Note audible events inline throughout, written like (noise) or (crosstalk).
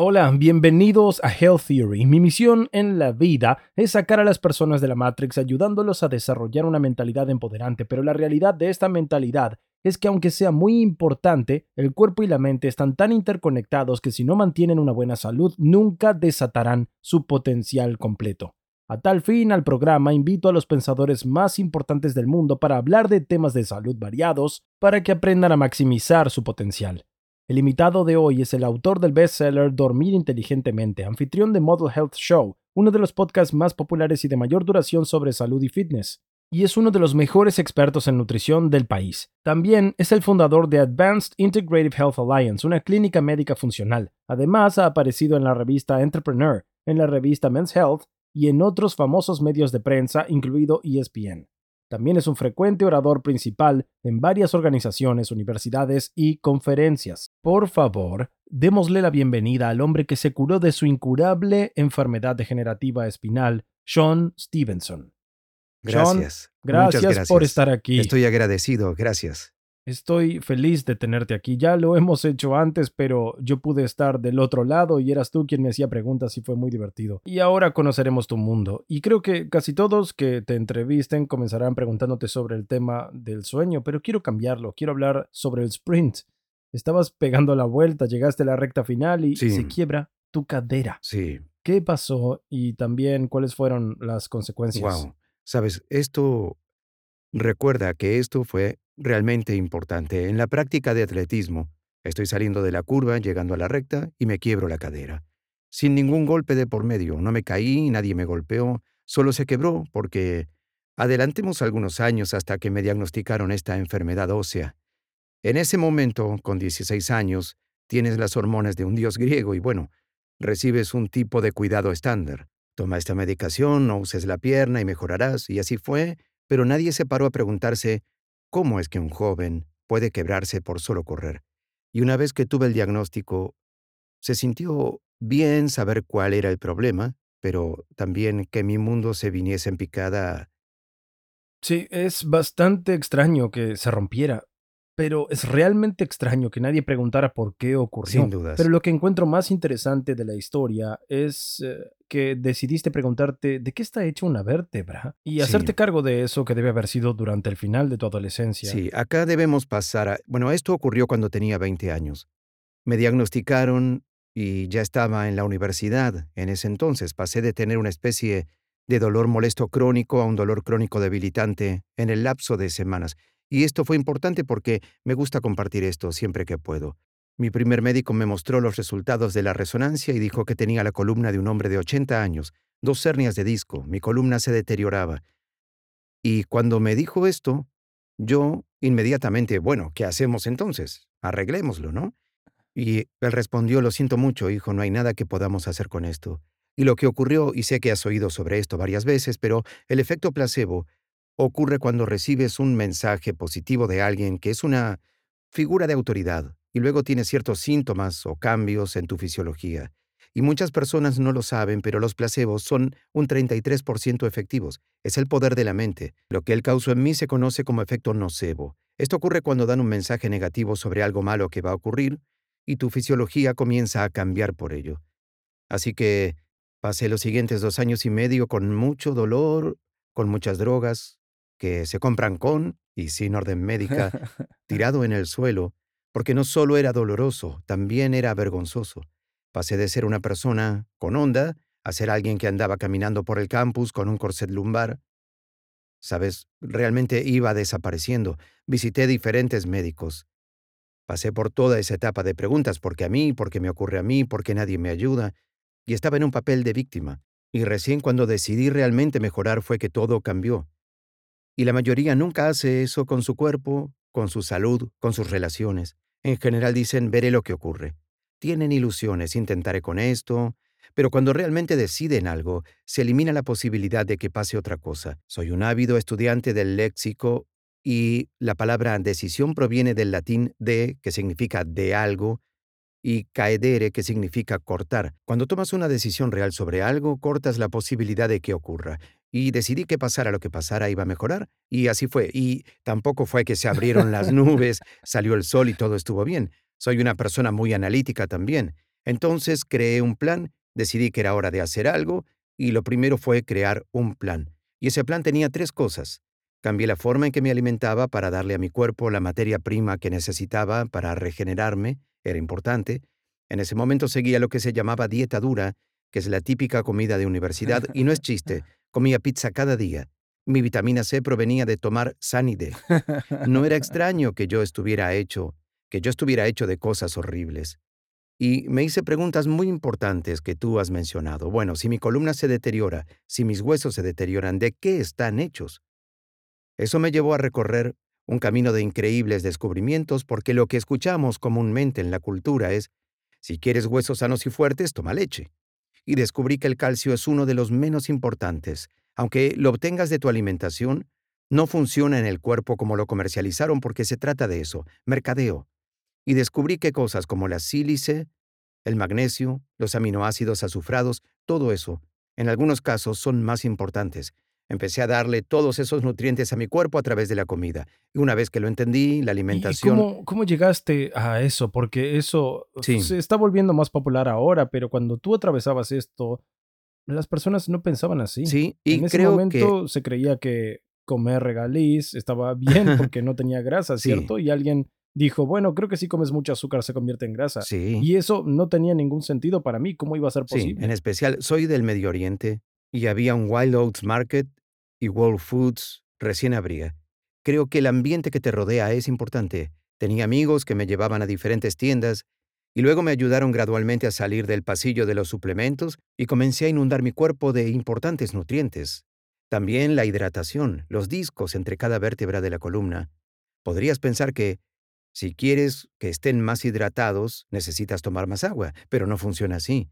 Hola, bienvenidos a Health Theory. Mi misión en la vida es sacar a las personas de la Matrix ayudándolos a desarrollar una mentalidad empoderante, pero la realidad de esta mentalidad es que aunque sea muy importante, el cuerpo y la mente están tan interconectados que si no mantienen una buena salud, nunca desatarán su potencial completo. A tal fin, al programa invito a los pensadores más importantes del mundo para hablar de temas de salud variados para que aprendan a maximizar su potencial. El invitado de hoy es el autor del bestseller Dormir inteligentemente, anfitrión de Model Health Show, uno de los podcasts más populares y de mayor duración sobre salud y fitness, y es uno de los mejores expertos en nutrición del país. También es el fundador de Advanced Integrative Health Alliance, una clínica médica funcional. Además, ha aparecido en la revista Entrepreneur, en la revista Men's Health y en otros famosos medios de prensa, incluido ESPN. También es un frecuente orador principal en varias organizaciones, universidades y conferencias. Por favor, démosle la bienvenida al hombre que se curó de su incurable enfermedad degenerativa espinal, Sean Stevenson. Gracias. gracias, gracias por estar aquí. Estoy agradecido, gracias. Estoy feliz de tenerte aquí. Ya lo hemos hecho antes, pero yo pude estar del otro lado y eras tú quien me hacía preguntas y fue muy divertido. Y ahora conoceremos tu mundo. Y creo que casi todos que te entrevisten comenzarán preguntándote sobre el tema del sueño, pero quiero cambiarlo. Quiero hablar sobre el sprint. Estabas pegando la vuelta, llegaste a la recta final y Sí. se quiebra tu cadera. Sí, ¿Qué pasó y también cuáles fueron las consecuencias? wow. Sabes, esto recuerda que esto fue realmente importante. En la práctica de atletismo, estoy saliendo de la curva, llegando a la recta y me quiebro la cadera. Sin ningún golpe de por medio, no me caí, nadie me golpeó, solo se quebró porque adelantemos algunos años hasta que me diagnosticaron esta enfermedad ósea. En ese momento, con 16 años, tienes las hormonas de un dios griego y bueno, recibes un tipo de cuidado estándar. Toma esta medicación, no uses la pierna y mejorarás, y así fue, pero nadie se paró a preguntarse cómo es que un joven puede quebrarse por solo correr. Y una vez que tuve el diagnóstico, se sintió bien saber cuál era el problema, pero también que mi mundo se viniese en picada. Sí, es bastante extraño que se rompiera, pero es realmente extraño que nadie preguntara por qué ocurrió. Sin dudas. Pero lo que encuentro más interesante de la historia es eh, que decidiste preguntarte de qué está hecha una vértebra y Sí. hacerte cargo de eso que debe haber sido durante el final de tu adolescencia. Sí, acá debemos pasar a... Bueno, esto ocurrió cuando tenía 20 años. Me diagnosticaron y ya estaba en la universidad. En ese entonces pasé de tener una especie de dolor molesto crónico a un dolor crónico debilitante en el lapso de semanas. Y esto fue importante porque me gusta compartir esto siempre que puedo. Mi primer médico me mostró los resultados de la resonancia y dijo que tenía la columna de un hombre de 80 años, dos hernias de disco, mi columna se deterioraba. Y cuando me dijo esto, yo inmediatamente, bueno, ¿qué hacemos entonces? Arreglémoslo, ¿no? Y él respondió, lo siento mucho, hijo, no hay nada que podamos hacer con esto. Y lo que ocurrió, y sé que has oído sobre esto varias veces, pero el efecto placebo ocurre cuando recibes un mensaje positivo de alguien que es una figura de autoridad y luego tiene ciertos síntomas o cambios en tu fisiología. Y muchas personas no lo saben, pero los placebos son un 33% efectivos. Es el poder de la mente. Lo que él causó en mí se conoce como efecto nocebo. Esto ocurre cuando dan un mensaje negativo sobre algo malo que va a ocurrir y tu fisiología comienza a cambiar por ello. Así que pasé los siguientes dos años y medio con mucho dolor, con muchas drogas, que se compran con y sin orden médica, (laughs) tirado en el suelo, porque no solo era doloroso, también era vergonzoso. Pasé de ser una persona con onda a ser alguien que andaba caminando por el campus con un corset lumbar. Sabes, realmente iba desapareciendo. Visité diferentes médicos. Pasé por toda esa etapa de preguntas, ¿por qué a mí? ¿Por qué me ocurre a mí? ¿Por qué nadie me ayuda? Y estaba en un papel de víctima. Y recién cuando decidí realmente mejorar fue que todo cambió. Y la mayoría nunca hace eso con su cuerpo, con su salud, con sus relaciones. En general dicen, veré lo que ocurre. Tienen ilusiones, intentaré con esto, pero cuando realmente deciden algo, se elimina la posibilidad de que pase otra cosa. Soy un ávido estudiante del léxico y la palabra decisión proviene del latín de, que significa de algo, y caedere, que significa cortar. Cuando tomas una decisión real sobre algo, cortas la posibilidad de que ocurra. Y decidí que pasara lo que pasara iba a mejorar, y así fue. Y tampoco fue que se abrieron las nubes, salió el sol y todo estuvo bien. Soy una persona muy analítica también. Entonces creé un plan, decidí que era hora de hacer algo, y lo primero fue crear un plan. Y ese plan tenía tres cosas. Cambié la forma en que me alimentaba para darle a mi cuerpo la materia prima que necesitaba para regenerarme, era importante. En ese momento seguía lo que se llamaba dieta dura, que es la típica comida de (laughs) universidad, y no es chiste, comía pizza cada día. Mi vitamina C provenía de tomar Sanide. No era (laughs) extraño que yo estuviera hecho, que yo estuviera hecho de cosas horribles. Y me hice preguntas muy importantes que tú has mencionado. Bueno, si mi columna se deteriora, si mis huesos se deterioran, ¿de qué están hechos? Eso me llevó a recorrer un camino de increíbles descubrimientos porque lo que escuchamos comúnmente en la cultura es, si quieres huesos sanos y fuertes, toma leche. Y descubrí que el calcio es uno de los menos importantes. Aunque lo obtengas de tu alimentación, no funciona en el cuerpo como lo comercializaron porque se trata de eso, mercadeo. Y descubrí que cosas como la sílice, el magnesio, los aminoácidos azufrados, todo eso, en algunos casos son más importantes Empecé a darle todos esos nutrientes a mi cuerpo a través de la comida. Y una vez que lo entendí, la alimentación... cómo, cómo, llegaste a eso? Porque eso se está volviendo más popular ahora, pero cuando tú atravesabas esto, las personas no pensaban así. Sí, y en ese momento se creía que comer regaliz estaba bien (laughs) porque no tenía grasa, ¿cierto? Y alguien dijo, bueno, creo que si comes mucho azúcar se convierte en grasa. Sí. Y eso no tenía ningún sentido para mí. ¿Cómo iba a ser posible? Sí, en especial, soy del Medio Oriente y había un Wild Oats Market y World Foods recién abría. Creo que el ambiente que te rodea es importante. Tenía amigos que me llevaban a diferentes tiendas y luego me ayudaron gradualmente a salir del pasillo de los suplementos y comencé a inundar mi cuerpo de importantes nutrientes. También la hidratación, los discos entre cada vértebra de la columna. Podrías pensar que, si quieres que estén más hidratados, necesitas tomar más agua, pero no funciona así.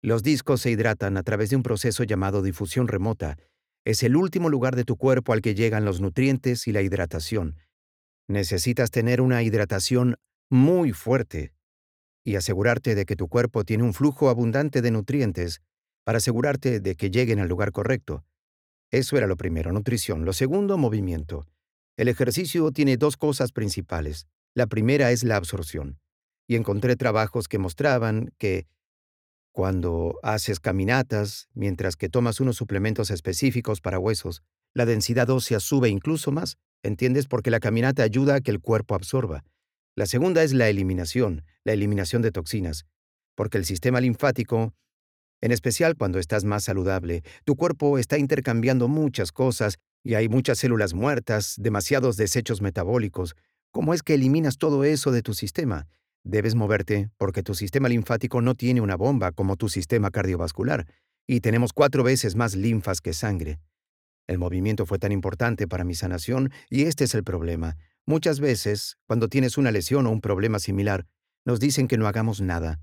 Los discos se hidratan a través de un proceso llamado difusión remota, es el último lugar de tu cuerpo al que llegan los nutrientes y la hidratación. Necesitas tener una hidratación muy fuerte y asegurarte de que tu cuerpo tiene un flujo abundante de nutrientes para asegurarte de que lleguen al lugar correcto. Eso era lo primero, nutrición. Lo segundo, movimiento. El ejercicio tiene dos cosas principales. La primera es la absorción. Y encontré trabajos que mostraban que cuando haces caminatas, mientras que tomas unos suplementos específicos para huesos, la densidad ósea sube incluso más, ¿entiendes? Porque la caminata ayuda a que el cuerpo absorba. La segunda es la eliminación, la eliminación de toxinas, porque el sistema linfático, en especial cuando estás más saludable, tu cuerpo está intercambiando muchas cosas y hay muchas células muertas, demasiados desechos metabólicos. ¿Cómo es que eliminas todo eso de tu sistema? Debes moverte porque tu sistema linfático no tiene una bomba como tu sistema cardiovascular, y tenemos cuatro veces más linfas que sangre. El movimiento fue tan importante para mi sanación y este es el problema. Muchas veces, cuando tienes una lesión o un problema similar, nos dicen que no hagamos nada.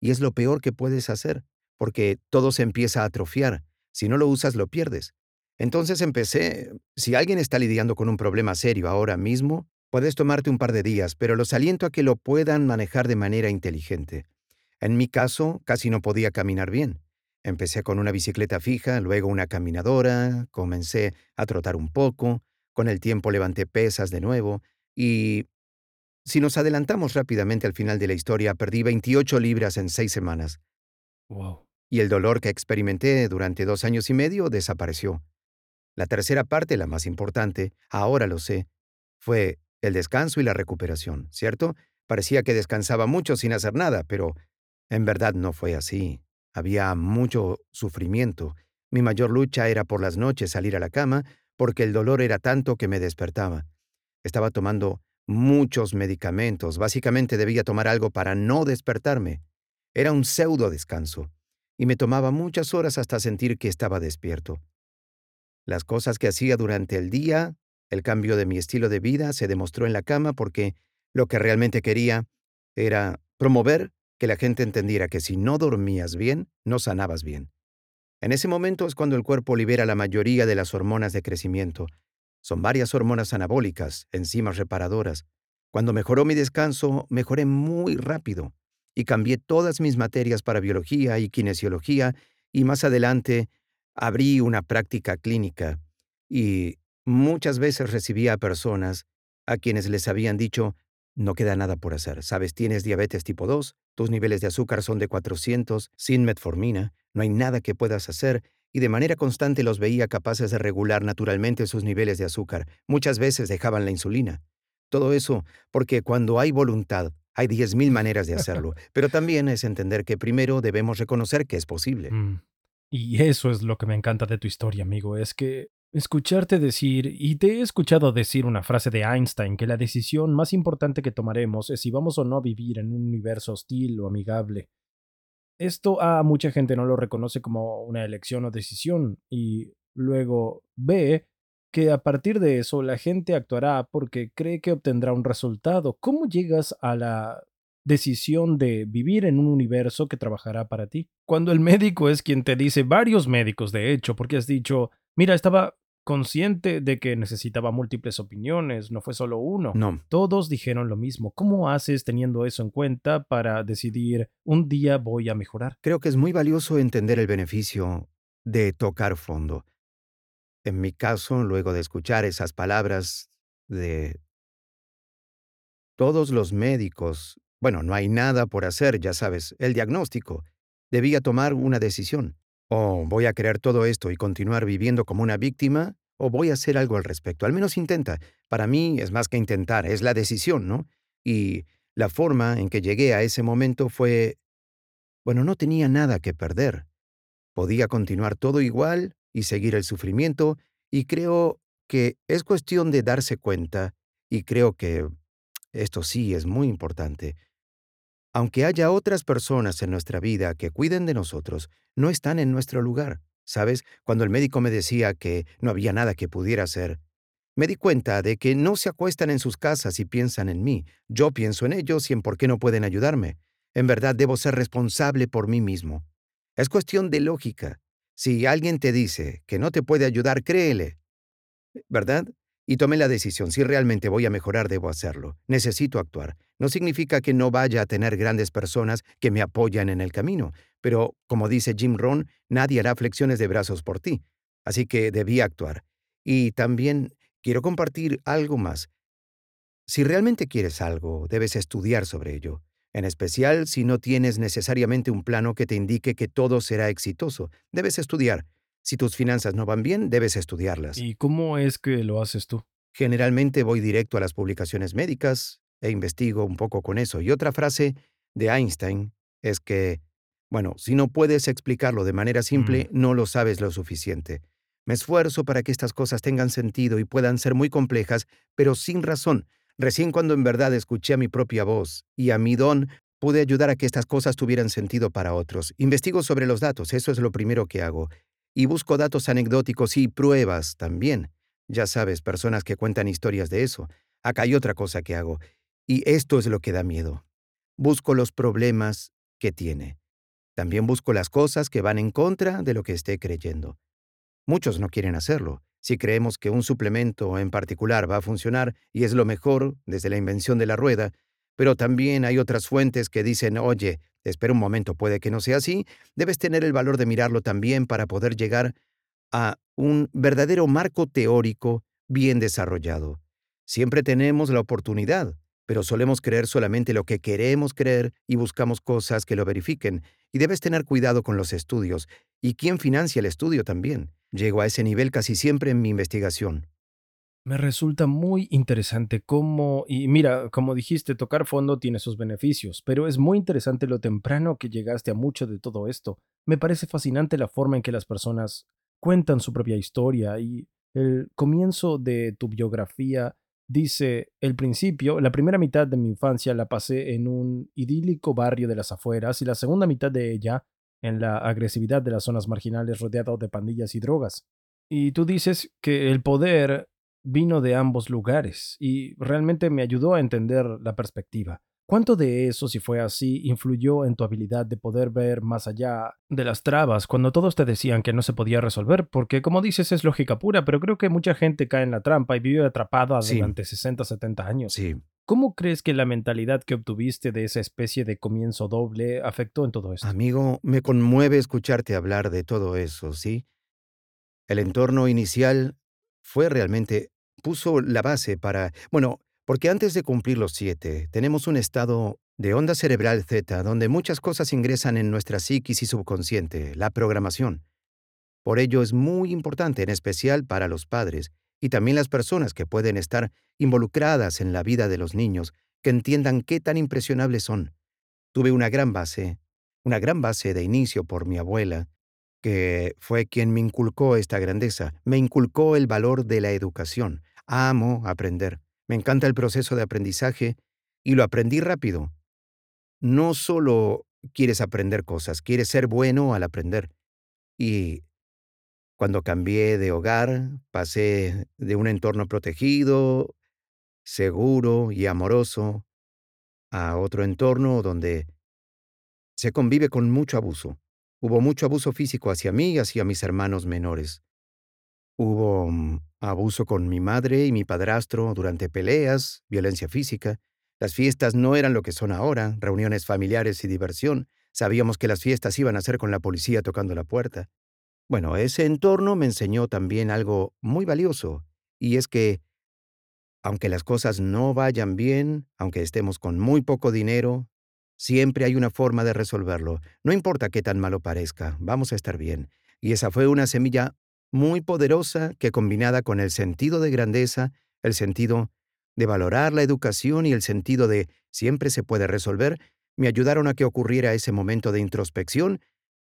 Y es lo peor que puedes hacer, porque todo se empieza a atrofiar. Si no lo usas, lo pierdes. Entonces empecé, si alguien está lidiando con un problema serio ahora mismo, Puedes tomarte un par de días, pero los aliento a que lo puedan manejar de manera inteligente. En mi caso, casi no podía caminar bien. Empecé con una bicicleta fija, luego una caminadora, comencé a trotar un poco, con el tiempo levanté pesas de nuevo y... Si nos adelantamos rápidamente al final de la historia, perdí 28 libras en seis semanas. Wow. Y el dolor que experimenté durante dos años y medio desapareció. La tercera parte, la más importante, ahora lo sé, fue el descanso y la recuperación, ¿cierto? Parecía que descansaba mucho sin hacer nada, pero en verdad no fue así. Había mucho sufrimiento. Mi mayor lucha era por las noches salir a la cama, porque el dolor era tanto que me despertaba. Estaba tomando muchos medicamentos. Básicamente debía tomar algo para no despertarme. Era un pseudo descanso. Y me tomaba muchas horas hasta sentir que estaba despierto. Las cosas que hacía durante el día, el cambio de mi estilo de vida se demostró en la cama porque lo que realmente quería era promover que la gente entendiera que si no dormías bien, no sanabas bien. En ese momento es cuando el cuerpo libera la mayoría de las hormonas de crecimiento, son varias hormonas anabólicas, enzimas reparadoras. Cuando mejoró mi descanso, mejoré muy rápido y cambié todas mis materias para biología y kinesiología y más adelante abrí una práctica clínica y muchas veces recibía a personas a quienes les habían dicho, no queda nada por hacer, sabes, tienes diabetes tipo 2, tus niveles de azúcar son de 400, sin metformina, no hay nada que puedas hacer y de manera constante los veía capaces de regular naturalmente sus niveles de azúcar. Muchas veces dejaban la insulina. Todo eso porque cuando hay voluntad, hay 10.000 maneras de hacerlo, (laughs) pero también es entender que primero debemos reconocer que es posible. Mm. Y eso es lo que me encanta de tu historia, amigo, es que escucharte decir, y te he escuchado decir una frase de Einstein, que la decisión más importante que tomaremos es si vamos o no a vivir en un universo hostil o amigable. Esto a mucha gente no lo reconoce como una elección o decisión y luego ve que a partir de eso la gente actuará porque cree que obtendrá un resultado. ¿Cómo llegas a la decisión de vivir en un universo que trabajará para ti? Cuando el médico es quien te dice, varios médicos de hecho, porque has dicho, mira, estaba consciente de que necesitaba múltiples opiniones, no fue solo uno. No. Todos dijeron lo mismo. ¿Cómo haces teniendo eso en cuenta para decidir un día voy a mejorar? Creo que es muy valioso entender el beneficio de tocar fondo. En mi caso, luego de escuchar esas palabras de todos los médicos, bueno, no hay nada por hacer, ya sabes, el diagnóstico, debía tomar una decisión. O voy a creer todo esto y continuar viviendo como una víctima, o voy a hacer algo al respecto. Al menos intenta. Para mí es más que intentar, es la decisión, ¿no? Y la forma en que llegué a ese momento fue... Bueno, no tenía nada que perder. Podía continuar todo igual y seguir el sufrimiento, y creo que es cuestión de darse cuenta, y creo que esto sí es muy importante, aunque haya otras personas en nuestra vida que cuiden de nosotros, no están en nuestro lugar. ¿Sabes? Cuando el médico me decía que no había nada que pudiera hacer, me di cuenta de que no se acuestan en sus casas y piensan en mí. Yo pienso en ellos y en por qué no pueden ayudarme. En verdad debo ser responsable por mí mismo. Es cuestión de lógica. Si alguien te dice que no te puede ayudar, créele. ¿Verdad? Y tomé la decisión, si realmente voy a mejorar, debo hacerlo. Necesito actuar. No significa que no vaya a tener grandes personas que me apoyan en el camino, pero, como dice Jim Rohn, nadie hará flexiones de brazos por ti. Así que debí actuar. Y también quiero compartir algo más. Si realmente quieres algo, debes estudiar sobre ello, en especial si no tienes necesariamente un plano que te indique que todo será exitoso. Debes estudiar. Si tus finanzas no van bien, debes estudiarlas. ¿Y cómo es que lo haces tú? Generalmente voy directo a las publicaciones médicas e investigo un poco con eso. Y otra frase de Einstein es que, bueno, si no puedes explicarlo de manera simple, Mm. no lo sabes lo suficiente. Me esfuerzo para que estas cosas tengan sentido y puedan ser muy complejas, pero sin razón. Recién cuando en verdad escuché a mi propia voz y a mi don, pude ayudar a que estas cosas tuvieran sentido para otros. Investigo sobre los datos, eso es lo primero que hago y busco datos anecdóticos y pruebas también. Ya sabes, personas que cuentan historias de eso. Acá hay otra cosa que hago, y esto es lo que da miedo. Busco los problemas que tiene. También busco las cosas que van en contra de lo que esté creyendo. Muchos no quieren hacerlo. Si creemos que un suplemento en particular va a funcionar y es lo mejor desde la invención de la rueda, pero también hay otras fuentes que dicen, oye, espera un momento, puede que no sea así, debes tener el valor de mirarlo también para poder llegar a un verdadero marco teórico bien desarrollado. Siempre tenemos la oportunidad, pero solemos creer solamente lo que queremos creer y buscamos cosas que lo verifiquen, y debes tener cuidado con los estudios, y quién financia el estudio también. Llego a ese nivel casi siempre en mi investigación. Me resulta muy interesante cómo, y mira, como dijiste, tocar fondo tiene sus beneficios, pero es muy interesante lo temprano que llegaste a mucho de todo esto. Me parece fascinante la forma en que las personas cuentan su propia historia y el comienzo de tu biografía dice, el principio, la primera mitad de mi infancia la pasé en un idílico barrio de las afueras y la segunda mitad de ella en la agresividad de las zonas marginales rodeado de pandillas y drogas. Y tú dices que el poder vino de ambos lugares y realmente me ayudó a entender la perspectiva. ¿Cuánto de eso, si fue así, influyó en tu habilidad de poder ver más allá de las trabas cuando todos te decían que no se podía resolver? Porque, como dices, es lógica pura, pero creo que mucha gente cae en la trampa y vive atrapada durante 60, 70 años. Sí. ¿Cómo crees que la mentalidad que obtuviste de esa especie de comienzo doble afectó en todo esto? Amigo, me conmueve escucharte hablar de todo eso, ¿sí? El entorno inicial fue realmente puso la base para... Bueno, porque antes de cumplir los siete, tenemos un estado de onda cerebral Z donde muchas cosas ingresan en nuestra psiquis y subconsciente, la programación. Por ello es muy importante, en especial para los padres y también las personas que pueden estar involucradas en la vida de los niños, que entiendan qué tan impresionables son. Tuve una gran base, una gran base de inicio por mi abuela, que fue quien me inculcó esta grandeza, me inculcó el valor de la educación, Amo aprender. Me encanta el proceso de aprendizaje y lo aprendí rápido. No solo quieres aprender cosas, quieres ser bueno al aprender. Y cuando cambié de hogar, pasé de un entorno protegido, seguro y amoroso, a otro entorno donde se convive con mucho abuso. Hubo mucho abuso físico hacia mí y hacia mis hermanos menores. Hubo mm, abuso con mi madre y mi padrastro durante peleas, violencia física. Las fiestas no eran lo que son ahora, reuniones familiares y diversión. Sabíamos que las fiestas iban a ser con la policía tocando la puerta. Bueno, ese entorno me enseñó también algo muy valioso, y es que, aunque las cosas no vayan bien, aunque estemos con muy poco dinero, siempre hay una forma de resolverlo. No importa qué tan malo parezca, vamos a estar bien. Y esa fue una semilla muy poderosa que combinada con el sentido de grandeza, el sentido de valorar la educación y el sentido de siempre se puede resolver, me ayudaron a que ocurriera ese momento de introspección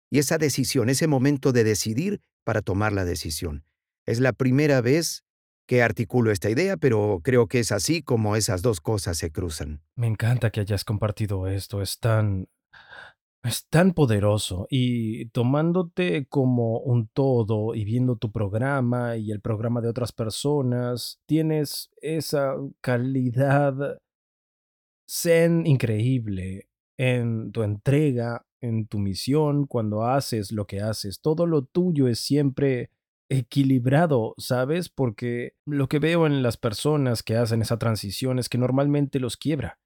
y esa decisión, ese momento de decidir para tomar la decisión. Es la primera vez que articulo esta idea, pero creo que es así como esas dos cosas se cruzan. Me encanta que hayas compartido esto, es tan es tan poderoso y tomándote como un todo y viendo tu programa y el programa de otras personas, tienes esa calidad zen increíble en tu entrega, en tu misión, cuando haces lo que haces. Todo lo tuyo es siempre equilibrado, ¿sabes? Porque lo que veo en las personas que hacen esa transición es que normalmente los quiebra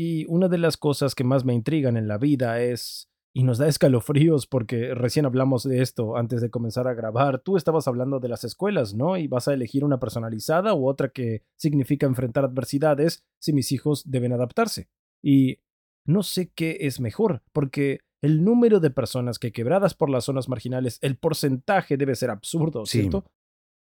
y una de las cosas que más me intrigan en la vida es, y nos da escalofríos porque recién hablamos de esto antes de comenzar a grabar, tú estabas hablando de las escuelas, ¿no? Y vas a elegir una personalizada u otra que significa enfrentar adversidades si mis hijos deben adaptarse. Y no sé qué es mejor, porque el número de personas que quebradas por las zonas marginales, el porcentaje debe ser absurdo, ¿cierto?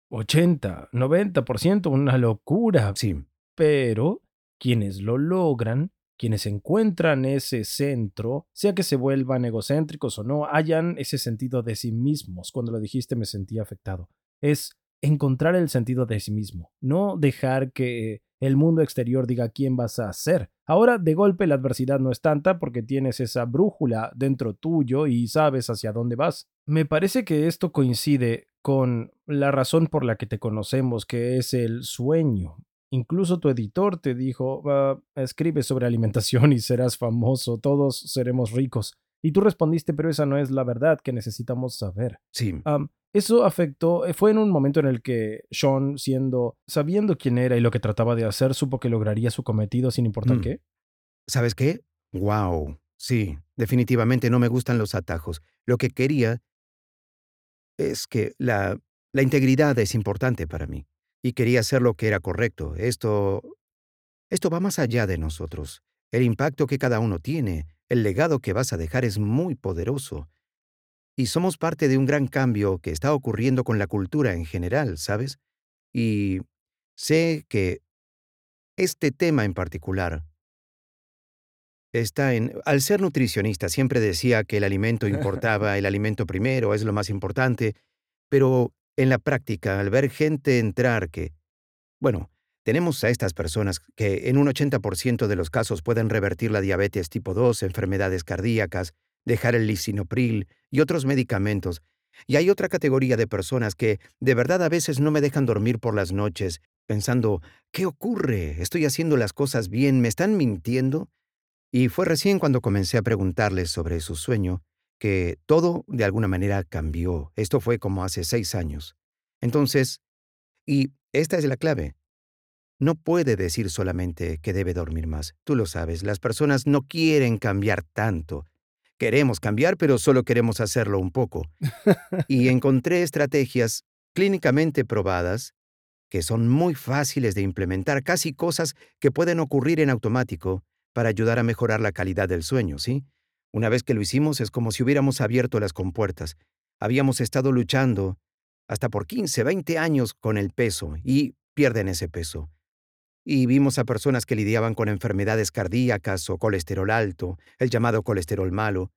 80, 90%, una locura. Sí. Pero quienes lo logran, quienes encuentran ese centro, sea que se vuelvan egocéntricos o no, hayan ese sentido de sí mismos. Cuando lo dijiste me sentí afectado. Es encontrar el sentido de sí mismo, no dejar que el mundo exterior diga quién vas a ser. Ahora, de golpe, la adversidad no es tanta porque tienes esa brújula dentro tuyo y sabes hacia dónde vas. Me parece que esto coincide con la razón por la que te conocemos, que es el sueño. Incluso tu editor te dijo, escribe sobre alimentación y serás famoso, todos seremos ricos. Y tú respondiste, pero esa no es la verdad que necesitamos saber. Sí. eso afectó, eh, fue en un momento en el que Sean, siendo, sabiendo quién era y lo que trataba de hacer, supo que lograría su cometido sin importar mm. qué. ¿Sabes qué? Wow. Sí, definitivamente no me gustan los atajos. Lo que quería es que la, la integridad es importante para mí y quería hacer lo que era correcto. Esto... Esto va más allá de nosotros. El impacto que cada uno tiene, el legado que vas a dejar es muy poderoso. Y somos parte de un gran cambio que está ocurriendo con la cultura en general, ¿sabes? Y sé que este tema en particular está en... Al ser nutricionista siempre decía que el alimento (laughs) importaba, el alimento primero es lo más importante, pero en la práctica, al ver gente entrar que, bueno, tenemos a estas personas que en un 80% de los casos pueden revertir la diabetes tipo 2, enfermedades cardíacas, dejar el lisinopril y otros medicamentos. Y hay otra categoría de personas que de verdad a veces no me dejan dormir por las noches, pensando, ¿qué ocurre? ¿Estoy haciendo las cosas bien? ¿Me están mintiendo? Y fue recién cuando comencé a preguntarles sobre su sueño que todo de alguna manera cambió. Esto fue como hace seis años. Entonces, y esta es la clave. No puede decir solamente que debe dormir más. Tú lo sabes, las personas no quieren cambiar tanto. Queremos cambiar, pero solo queremos hacerlo un poco. Y (laughs) encontré estrategias clínicamente probadas que son muy fáciles de implementar, casi cosas que pueden ocurrir en automático para ayudar a mejorar la calidad del sueño, ¿sí? Una vez que lo hicimos es como si hubiéramos abierto las compuertas. Habíamos estado luchando hasta por 15, 20 años con el peso y pierden ese peso. Y vimos a personas que lidiaban con enfermedades cardíacas o colesterol alto, el llamado colesterol malo,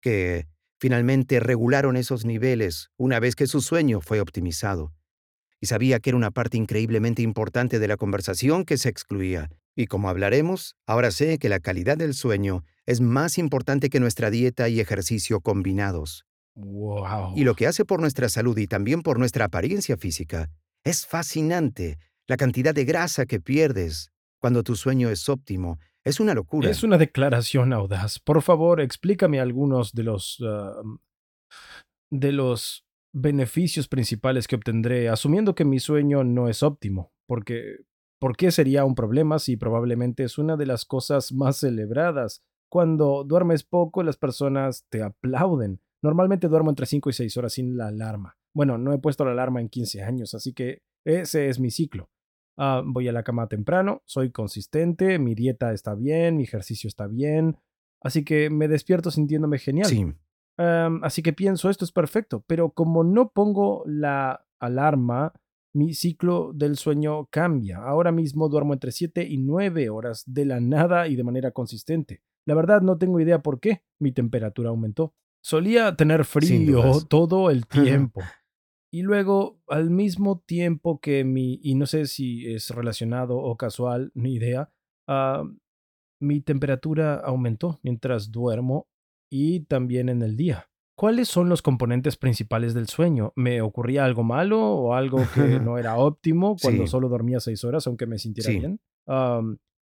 que finalmente regularon esos niveles una vez que su sueño fue optimizado. Y sabía que era una parte increíblemente importante de la conversación que se excluía. Y como hablaremos, ahora sé que la calidad del sueño es más importante que nuestra dieta y ejercicio combinados. Wow. Y lo que hace por nuestra salud y también por nuestra apariencia física es fascinante. La cantidad de grasa que pierdes cuando tu sueño es óptimo es una locura. Es una declaración audaz. Por favor, explícame algunos de los ah, de los beneficios principales que obtendré, asumiendo que mi sueño no es óptimo, porque ¿por qué sería un problema si probablemente es una de las cosas más celebradas? Cuando duermes poco, las personas te aplauden. Normalmente duermo entre 5 y 6 horas sin la alarma. Bueno, no he puesto la alarma en 15 años, así que ese es mi ciclo. Ah, voy a la cama temprano, soy consistente, mi dieta está bien, mi ejercicio está bien, así que me despierto sintiéndome genial. Sí, Así que pienso, esto es perfecto, pero como no pongo la alarma, mi ciclo del sueño cambia. Ahora mismo duermo entre 7 y 9 horas de la nada y de manera consistente. La verdad no tengo idea por qué mi temperatura aumentó. Solía tener frío todo el (laughs) tiempo. Y luego, al mismo tiempo que mi, y no sé si es relacionado o casual, ni idea, ah, mi temperatura aumentó mientras duermo y también en el día. ¿Cuáles son los componentes principales del sueño? ¿Me ocurría algo malo o algo que (laughs) no era óptimo cuando Sí. solo dormía seis horas, aunque me sintiera Sí. bien?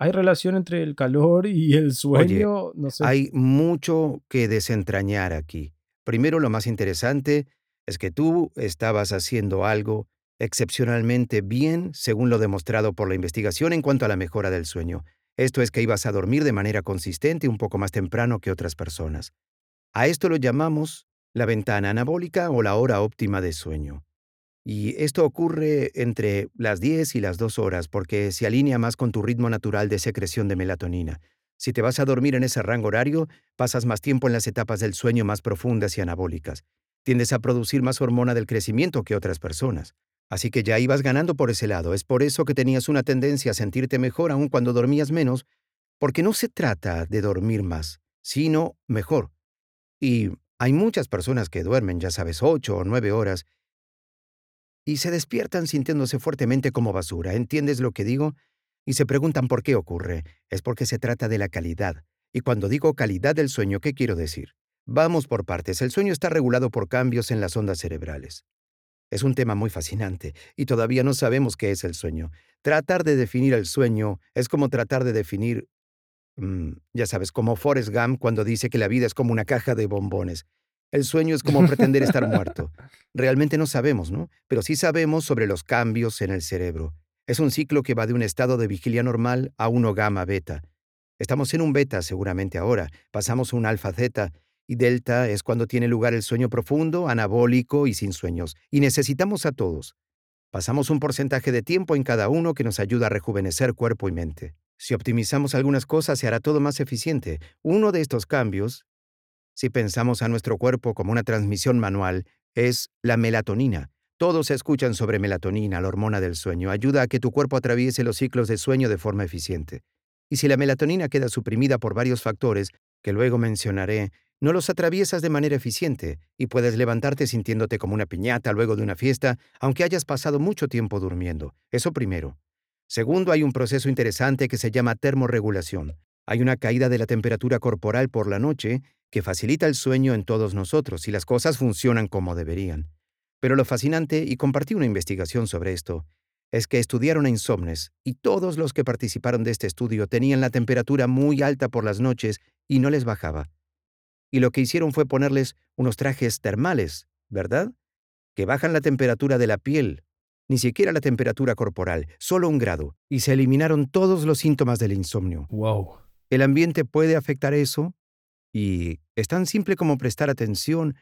¿Hay relación entre el calor y el sueño? no sé. hay mucho que desentrañar aquí. Primero, lo más interesante es que tú estabas haciendo algo excepcionalmente bien según lo demostrado por la investigación en cuanto a la mejora del sueño. Esto es que ibas a dormir de manera consistente un poco más temprano que otras personas. A esto lo llamamos la ventana anabólica o la hora óptima de sueño. Y esto ocurre entre las 10 y las 2 horas porque se alinea más con tu ritmo natural de secreción de melatonina. Si te vas a dormir en ese rango horario, pasas más tiempo en las etapas del sueño más profundas y anabólicas. Tiendes a producir más hormona del crecimiento que otras personas. Así que ya ibas ganando por ese lado. Es por eso que tenías una tendencia a sentirte mejor aun cuando dormías menos, porque no se trata de dormir más, sino mejor. Y hay muchas personas que duermen, ya sabes, ocho o nueve horas, y se despiertan sintiéndose fuertemente como basura. ¿Entiendes lo que digo? Y se preguntan por qué ocurre. Es porque se trata de la calidad. Y cuando digo calidad del sueño, ¿qué quiero decir? Vamos por partes. El sueño está regulado por cambios en las ondas cerebrales. Es un tema muy fascinante y todavía no sabemos qué es el sueño. Tratar de definir el sueño es como tratar de definir, mm, ya sabes, como Forrest Gump cuando dice que la vida es como una caja de bombones. El sueño es como pretender estar muerto. (laughs) Realmente no sabemos, ¿no? Pero sí sabemos sobre los cambios en el cerebro. Es un ciclo que va de un estado de vigilia normal a uno gamma beta. Estamos en un beta seguramente ahora, pasamos a un alfa zeta, y delta es cuando tiene lugar el sueño profundo, anabólico y sin sueños, y necesitamos a todos. Pasamos un porcentaje de tiempo en cada uno que nos ayuda a rejuvenecer cuerpo y mente. Si optimizamos algunas cosas, se hará todo más eficiente. Uno de estos cambios, si pensamos a nuestro cuerpo como una transmisión manual, es la melatonina. Todos escuchan sobre melatonina, la hormona del sueño. Ayuda a que tu cuerpo atraviese los ciclos de sueño de forma eficiente. Y si la melatonina queda suprimida por varios factores, que luego mencionaré, no los atraviesas de manera eficiente y puedes levantarte sintiéndote como una piñata luego de una fiesta, aunque hayas pasado mucho tiempo durmiendo. Eso primero. Segundo, hay un proceso interesante que se llama termorregulación. Hay una caída de la temperatura corporal por la noche que facilita el sueño en todos nosotros y las cosas funcionan como deberían. Pero lo fascinante, y compartí una investigación sobre esto, es que estudiaron a insomnes y todos los que participaron de este estudio tenían la temperatura muy alta por las noches y no les bajaba. Y lo que hicieron fue ponerles unos trajes termales, ¿verdad? Que bajan la temperatura de la piel, ni siquiera la temperatura corporal, solo un grado, y se eliminaron todos los síntomas del insomnio. Wow. El ambiente puede afectar eso, y es tan simple como prestar atención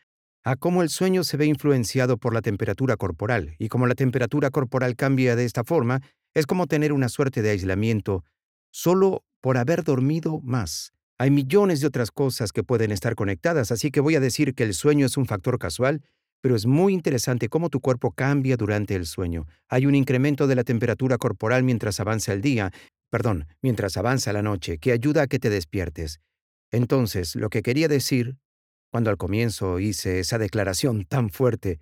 a cómo el sueño se ve influenciado por la temperatura corporal, y como la temperatura corporal cambia de esta forma, es como tener una suerte de aislamiento solo por haber dormido más. Hay millones de otras cosas que pueden estar conectadas, así que voy a decir que el sueño es un factor casual, pero es muy interesante cómo tu cuerpo cambia durante el sueño. Hay un incremento de la temperatura corporal mientras avanza el día, perdón, mientras avanza la noche, que ayuda a que te despiertes. Entonces, lo que quería decir cuando al comienzo hice esa declaración tan fuerte,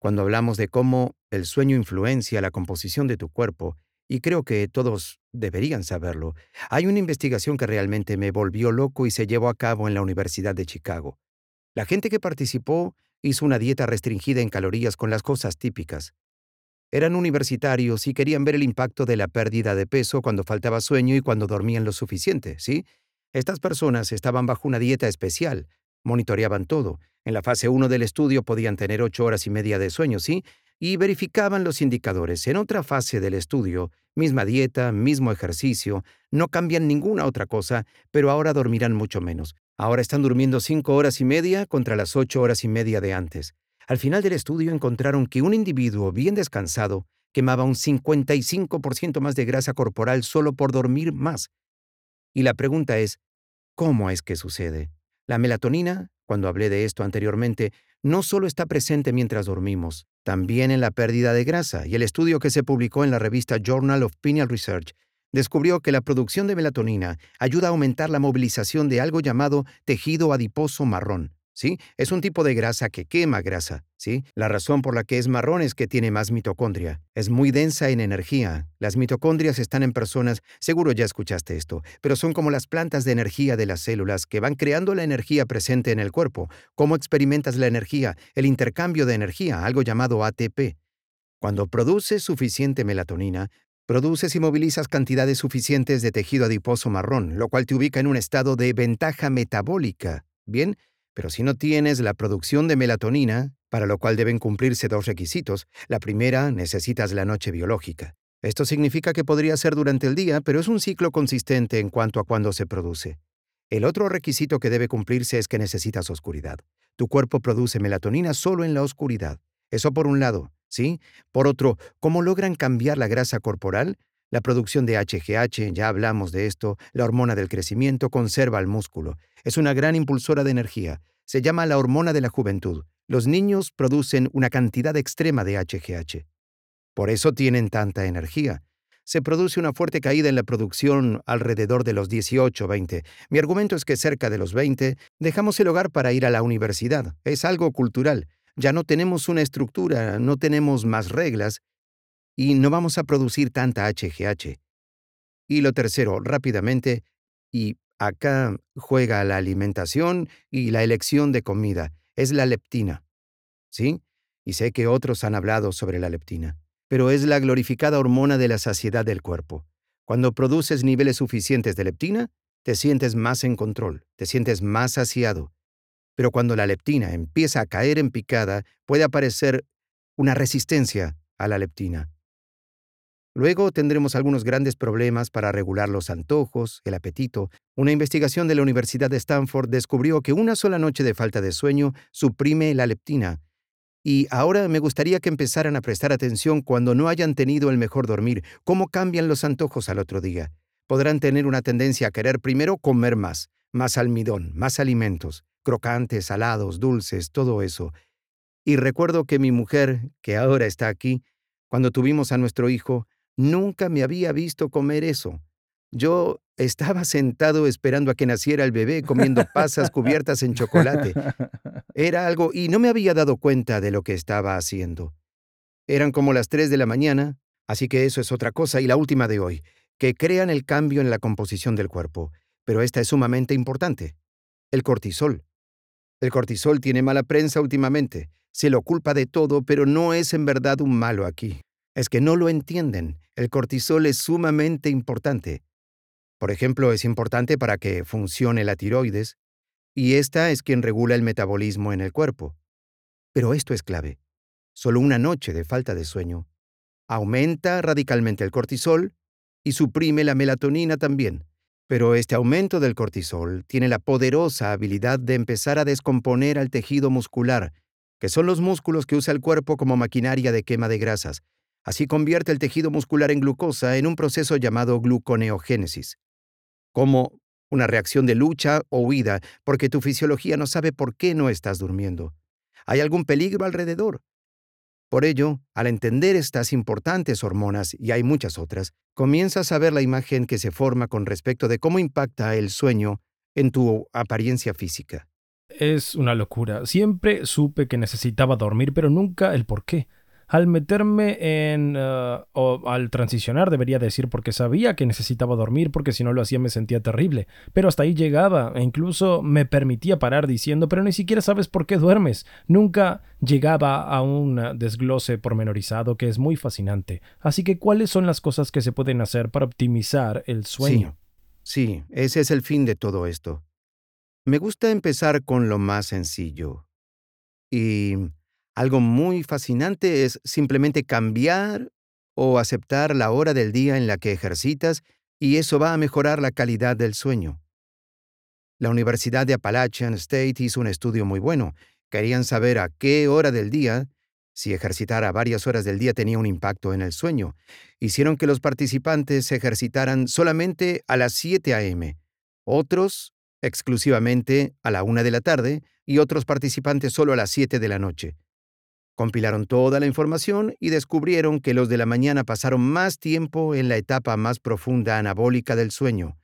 cuando hablamos de cómo el sueño influencia la composición de tu cuerpo, y creo que todos deberían saberlo, hay una investigación que realmente me volvió loco y se llevó a cabo en la Universidad de Chicago. La gente que participó hizo una dieta restringida en calorías con las cosas típicas. Eran universitarios y querían ver el impacto de la pérdida de peso cuando faltaba sueño y cuando dormían lo suficiente, ¿sí? Estas personas estaban bajo una dieta especial, monitoreaban todo. En la fase 1 del estudio podían tener ocho horas y media de sueño, ¿sí? Y verificaban los indicadores. En otra fase del estudio, misma dieta, mismo ejercicio, no cambian ninguna otra cosa, pero ahora dormirán mucho menos. Ahora están durmiendo cinco horas y media contra las ocho horas y media de antes. Al final del estudio encontraron que un individuo bien descansado quemaba un 55% más de grasa corporal solo por dormir más. Y la pregunta es, ¿cómo es que sucede? La melatonina, cuando hablé de esto anteriormente, no solo está presente mientras dormimos, también en la pérdida de grasa, y el estudio que se publicó en la revista Journal of Pineal Research descubrió que la producción de melatonina ayuda a aumentar la movilización de algo llamado tejido adiposo marrón, ¿sí? Es un tipo de grasa que quema grasa, ¿sí? La razón por la que es marrón es que tiene más mitocondria. Es muy densa en energía. Las mitocondrias están en personas, seguro ya escuchaste esto, pero son como las plantas de energía de las células que van creando la energía presente en el cuerpo. ¿Cómo experimentas la energía? El intercambio de energía, algo llamado ATP. Cuando produces suficiente melatonina, produces y movilizas cantidades suficientes de tejido adiposo marrón, lo cual te ubica en un estado de ventaja metabólica. Bien, pero si no tienes la producción de melatonina, para lo cual deben cumplirse dos requisitos, la primera, necesitas la noche biológica. Esto significa que podría ser durante el día, pero es un ciclo consistente en cuanto a cuándo se produce. El otro requisito que debe cumplirse es que necesitas oscuridad. Tu cuerpo produce melatonina solo en la oscuridad. Eso por un lado, ¿sí? Por otro, ¿cómo logran cambiar la grasa corporal? La producción de HGH, ya hablamos de esto, la hormona del crecimiento conserva el músculo. Es una gran impulsora de energía. Se llama la hormona de la juventud. Los niños producen una cantidad extrema de HGH. Por eso tienen tanta energía. Se produce una fuerte caída en la producción alrededor de los 18 o 20. Mi argumento es que cerca de los 20 dejamos el hogar para ir a la universidad. Es algo cultural. Ya no tenemos una estructura, no tenemos más reglas y no vamos a producir tanta HGH. Y lo tercero, rápidamente, y acá juega la alimentación y la elección de comida, es la leptina. ¿Sí? Y sé que otros han hablado sobre la leptina, pero es la glorificada hormona de la saciedad del cuerpo. Cuando produces niveles suficientes de leptina, te sientes más en control, te sientes más saciado. Pero cuando la leptina empieza a caer en picada, puede aparecer una resistencia a la leptina. Luego tendremos algunos grandes problemas para regular los antojos, el apetito. Una investigación de la Universidad de Stanford descubrió que una sola noche de falta de sueño suprime la leptina. Y ahora me gustaría que empezaran a prestar atención cuando no hayan tenido el mejor dormir, cómo cambian los antojos al otro día. Podrán tener una tendencia a querer primero comer más, más almidón, más alimentos, crocantes, salados, dulces, todo eso. Y recuerdo que mi mujer, que ahora está aquí, cuando tuvimos a nuestro hijo, nunca me había visto comer eso. Yo estaba sentado esperando a que naciera el bebé comiendo pasas cubiertas en chocolate. Era algo y no me había dado cuenta de lo que estaba haciendo. Eran como las 3 de la mañana, así que eso es otra cosa y la última de hoy, que crean el cambio en la composición del cuerpo. Pero esta es sumamente importante. El cortisol. El cortisol tiene mala prensa últimamente. Se lo culpa de todo, pero no es en verdad un malo aquí. Es que no lo entienden. El cortisol es sumamente importante. Por ejemplo, es importante para que funcione la tiroides, y esta es quien regula el metabolismo en el cuerpo. Pero esto es clave. Solo una noche de falta de sueño aumenta radicalmente el cortisol y suprime la melatonina también. Pero este aumento del cortisol tiene la poderosa habilidad de empezar a descomponer al tejido muscular, que son los músculos que usa el cuerpo como maquinaria de quema de grasas. Así convierte el tejido muscular en glucosa en un proceso llamado gluconeogénesis como una reacción de lucha o huida, porque tu fisiología no sabe por qué no estás durmiendo. Hay algún peligro alrededor. Por ello, al entender estas importantes hormonas, y hay muchas otras, comienzas a ver la imagen que se forma con respecto de cómo impacta el sueño en tu apariencia física. Es una locura. Siempre supe que necesitaba dormir, pero nunca el por qué al meterme en... Eh, o al transicionar debería decir porque sabía que necesitaba dormir porque si no lo hacía me sentía terrible. Pero hasta ahí llegaba e incluso me permitía parar diciendo pero ni siquiera sabes por qué duermes. Nunca llegaba a un desglose pormenorizado que es muy fascinante. Así que ¿cuáles son las cosas que se pueden hacer para optimizar el sueño? Sí, sí, ese es el fin de todo esto. Me gusta empezar con lo más sencillo. Y algo muy fascinante es simplemente cambiar o aceptar la hora del día en la que ejercitas y eso va a mejorar la calidad del sueño. La Universidad de Appalachian State hizo un estudio muy bueno. Querían saber a qué hora del día, si ejercitar a varias horas del día tenía un impacto en el sueño. Hicieron que los participantes se ejercitaran solamente a las 7 a.m., otros exclusivamente a la 1 de la tarde y otros participantes solo a las 7 de la noche. Compilaron toda la información y descubrieron que los de la mañana pasaron más tiempo en la etapa más profunda anabólica del sueño.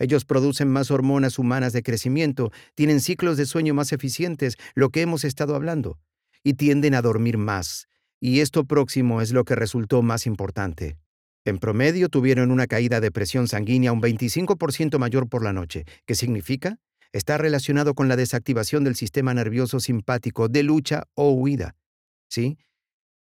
Ellos producen más hormonas humanas de crecimiento, tienen ciclos de sueño más eficientes, lo que hemos estado hablando, y tienden a dormir más. Y esto próximo es lo que resultó más importante. En promedio tuvieron una caída de presión sanguínea un 25% mayor por la noche. ¿Qué significa? Está relacionado con la desactivación del sistema nervioso simpático de lucha o huida. ¿Sí?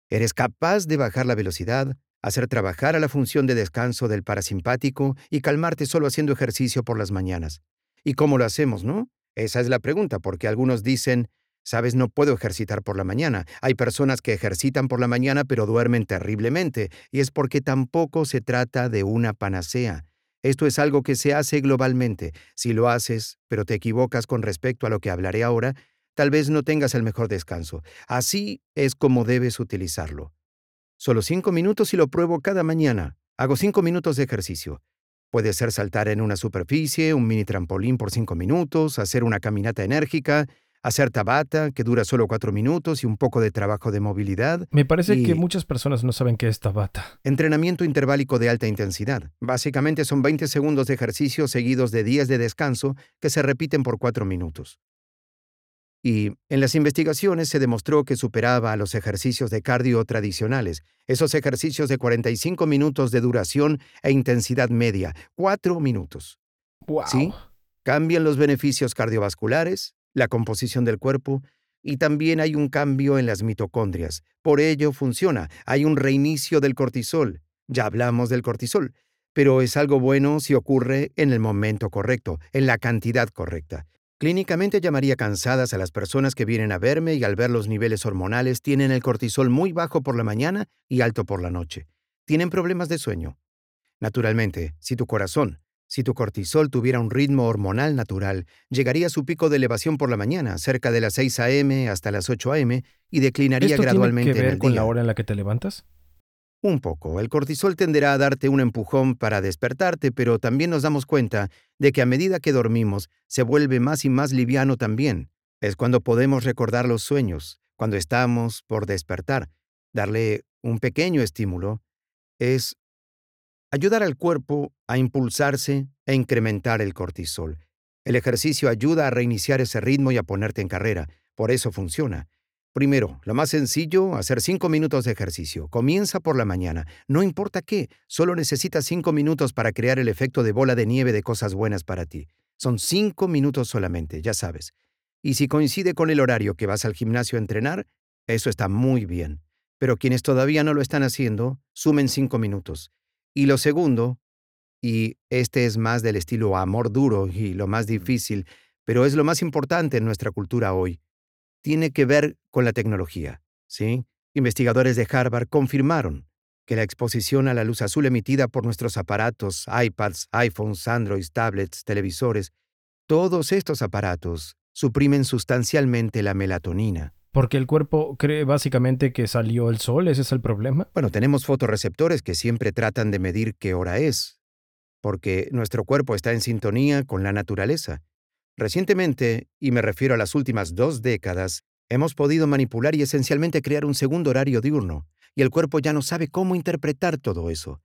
Eres capaz de bajar la velocidad, hacer trabajar a la función de descanso del parasimpático y calmarte solo haciendo ejercicio por las mañanas. ¿Y cómo lo hacemos, no? Esa es la pregunta, porque algunos dicen, sabes, no puedo ejercitar por la mañana. Hay personas que ejercitan por la mañana pero duermen terriblemente, y es porque tampoco se trata de una panacea. Esto es algo que se hace globalmente. Si lo haces, pero te equivocas con respecto a lo que hablaré ahora, tal vez no tengas el mejor descanso. Así es como debes utilizarlo. Solo cinco minutos y lo pruebo cada mañana. Hago cinco minutos de ejercicio. Puede ser saltar en una superficie, un mini trampolín por cinco minutos, hacer una caminata enérgica, hacer tabata, que dura solo cuatro minutos, y un poco de trabajo de movilidad. Me parece que muchas personas no saben qué es tabata. Entrenamiento interválico de alta intensidad. Básicamente son 20 segundos de ejercicio seguidos de días de descanso que se repiten por cuatro minutos y en las investigaciones se demostró que superaba a los ejercicios de cardio tradicionales, esos ejercicios de 45 minutos de duración e intensidad media, 4 minutos. Wow. ¿Sí? Cambian los beneficios cardiovasculares, la composición del cuerpo, y también hay un cambio en las mitocondrias. Por ello funciona, hay un reinicio del cortisol. Ya hablamos del cortisol, pero es algo bueno si ocurre en el momento correcto, en la cantidad correcta. Clínicamente llamaría cansadas a las personas que vienen a verme y al ver los niveles hormonales tienen el cortisol muy bajo por la mañana y alto por la noche. Tienen problemas de sueño. Naturalmente, si tu corazón, si tu cortisol tuviera un ritmo hormonal natural, llegaría a su pico de elevación por la mañana, cerca de las 6 a.m. hasta las 8 a.m., y declinaría gradualmente tiene que ver con la hora en la que te levantas? Un poco. El cortisol tenderá a darte un empujón para despertarte, pero también nos damos cuenta de que a medida que dormimos, se vuelve más y más liviano también. Es cuando podemos recordar los sueños, cuando estamos por despertar, darle un pequeño estímulo, es ayudar al cuerpo a impulsarse e incrementar el cortisol. El ejercicio ayuda a reiniciar ese ritmo y a ponerte en carrera. Por eso funciona. Primero, lo más sencillo, hacer cinco minutos de ejercicio. Comienza por la mañana. No importa qué, solo necesitas cinco minutos para crear el efecto de bola de nieve de cosas buenas para ti. Son cinco minutos solamente, ya sabes. Y si coincide con el horario que vas al gimnasio a entrenar, eso está muy bien. Pero quienes todavía no lo están haciendo, sumen cinco minutos. Y lo segundo, y este es más del estilo amor duro y lo más difícil, pero es lo más importante en nuestra cultura hoy, tiene que ver con la tecnología. ¿sí? Investigadores de Harvard confirmaron que la exposición a la luz azul emitida por nuestros aparatos, iPads, iPhones, Androids, tablets, televisores, todos estos aparatos suprimen sustancialmente la melatonina. Porque el cuerpo cree básicamente que salió el sol, ese es el problema. Bueno, tenemos fotorreceptores que siempre tratan de medir qué hora es, porque nuestro cuerpo está en sintonía con la naturaleza. Recientemente, y me refiero a las últimas dos décadas, hemos podido manipular y esencialmente crear un segundo horario diurno, y el cuerpo ya no sabe cómo interpretar todo eso.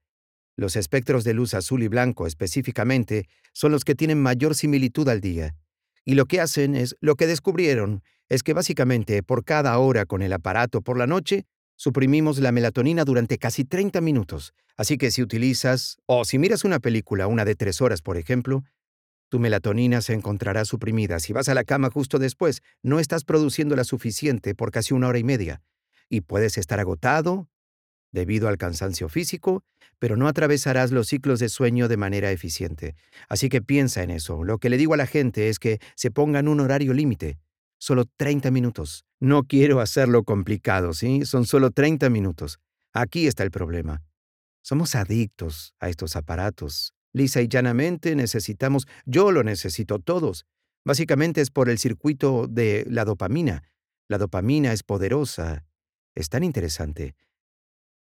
Los espectros de luz azul y blanco específicamente son los que tienen mayor similitud al día. Y lo que hacen es, lo que descubrieron, es que básicamente por cada hora con el aparato por la noche, suprimimos la melatonina durante casi 30 minutos. Así que si utilizas, o si miras una película, una de tres horas por ejemplo, tu melatonina se encontrará suprimida. Si vas a la cama justo después, no estás produciendo la suficiente por casi una hora y media. Y puedes estar agotado debido al cansancio físico, pero no atravesarás los ciclos de sueño de manera eficiente. Así que piensa en eso. Lo que le digo a la gente es que se pongan un horario límite. Solo 30 minutos. No quiero hacerlo complicado, ¿sí? Son solo 30 minutos. Aquí está el problema. Somos adictos a estos aparatos Lisa y llanamente necesitamos, yo lo necesito todos. Básicamente es por el circuito de la dopamina. La dopamina es poderosa. Es tan interesante.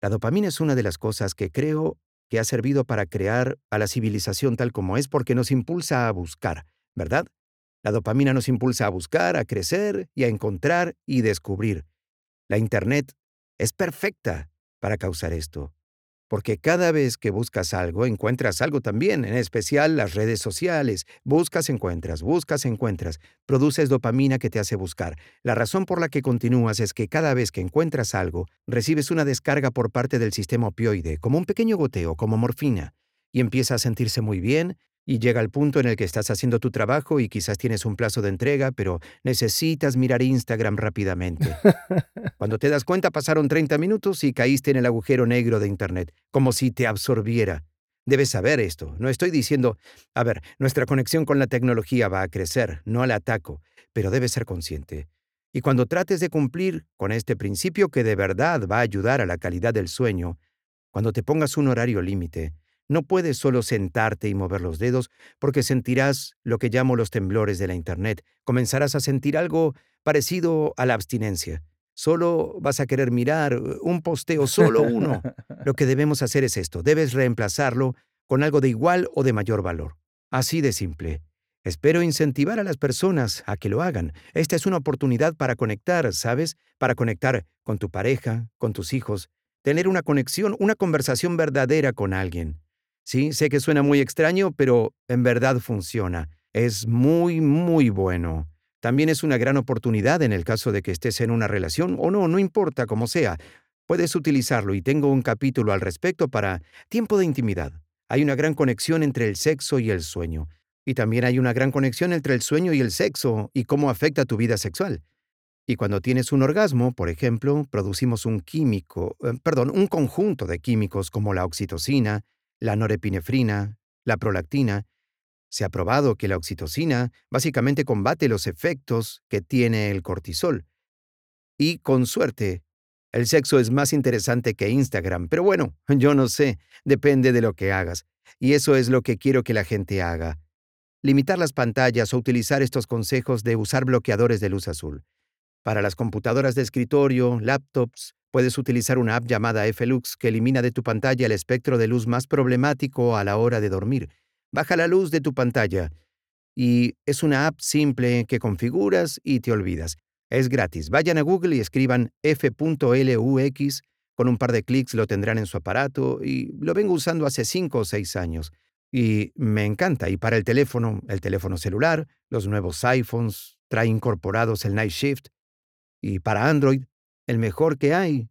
La dopamina es una de las cosas que creo que ha servido para crear a la civilización tal como es porque nos impulsa a buscar, ¿verdad? La dopamina nos impulsa a buscar, a crecer y a encontrar y descubrir. La Internet es perfecta para causar esto porque cada vez que buscas algo, encuentras algo también, en especial las redes sociales. Buscas, encuentras, buscas, encuentras. Produces dopamina que te hace buscar. La razón por la que continúas es que cada vez que encuentras algo, recibes una descarga por parte del sistema opioide, como un pequeño goteo, como morfina, y empieza a sentirse muy bien, y llega el punto en el que estás haciendo tu trabajo y quizás tienes un plazo de entrega, pero necesitas mirar Instagram rápidamente. Cuando te das cuenta pasaron 30 minutos y caíste en el agujero negro de Internet, como si te absorbiera. Debes saber esto. No estoy diciendo, a ver, nuestra conexión con la tecnología va a crecer, no la ataco, pero debes ser consciente. Y cuando trates de cumplir con este principio que de verdad va a ayudar a la calidad del sueño, cuando te pongas un horario límite, no puedes solo sentarte y mover los dedos porque sentirás lo que llamo los temblores de la Internet. Comenzarás a sentir algo parecido a la abstinencia. Solo vas a querer mirar uh, un posteo, solo uno. Lo que debemos hacer es esto. Debes reemplazarlo con algo de igual o de mayor valor. Así de simple. Espero incentivar a las personas a que lo hagan. Esta es una oportunidad para conectar, ¿sabes? Para conectar con tu pareja, con tus hijos, tener una conexión, una conversación verdadera con alguien. Sí, sé que suena muy extraño, pero en verdad funciona. Es muy, muy bueno. También es una gran oportunidad en el caso de que estés en una relación o no, no importa cómo sea. Puedes utilizarlo y tengo un capítulo al respecto para tiempo de intimidad. Hay una gran conexión entre el sexo y el sueño. Y también hay una gran conexión entre el sueño y el sexo y cómo afecta tu vida sexual. Y cuando tienes un orgasmo, por ejemplo, producimos un químico, eh, perdón, un conjunto de químicos como la oxitocina, la norepinefrina, la prolactina. Se ha probado que la oxitocina básicamente combate los efectos que tiene el cortisol. Y con suerte, el sexo es más interesante que Instagram, pero bueno, (laughs) yo no sé, depende de lo que hagas. Y eso es lo que quiero que la gente haga. Limitar las pantallas o utilizar estos consejos de usar bloqueadores de luz azul. Para las computadoras de escritorio, laptops, Puedes utilizar una app llamada FLux que elimina de tu pantalla el espectro de luz más problemático a la hora de dormir. Baja la luz de tu pantalla. Y es una app simple que configuras y te olvidas. Es gratis. Vayan a Google y escriban f.lux. Con un par de clics lo tendrán en su aparato y lo vengo usando hace 5 o 6 años. Y me encanta. Y para el teléfono, el teléfono celular, los nuevos iPhones, trae incorporados el Night Shift. Y para Android, el mejor que hay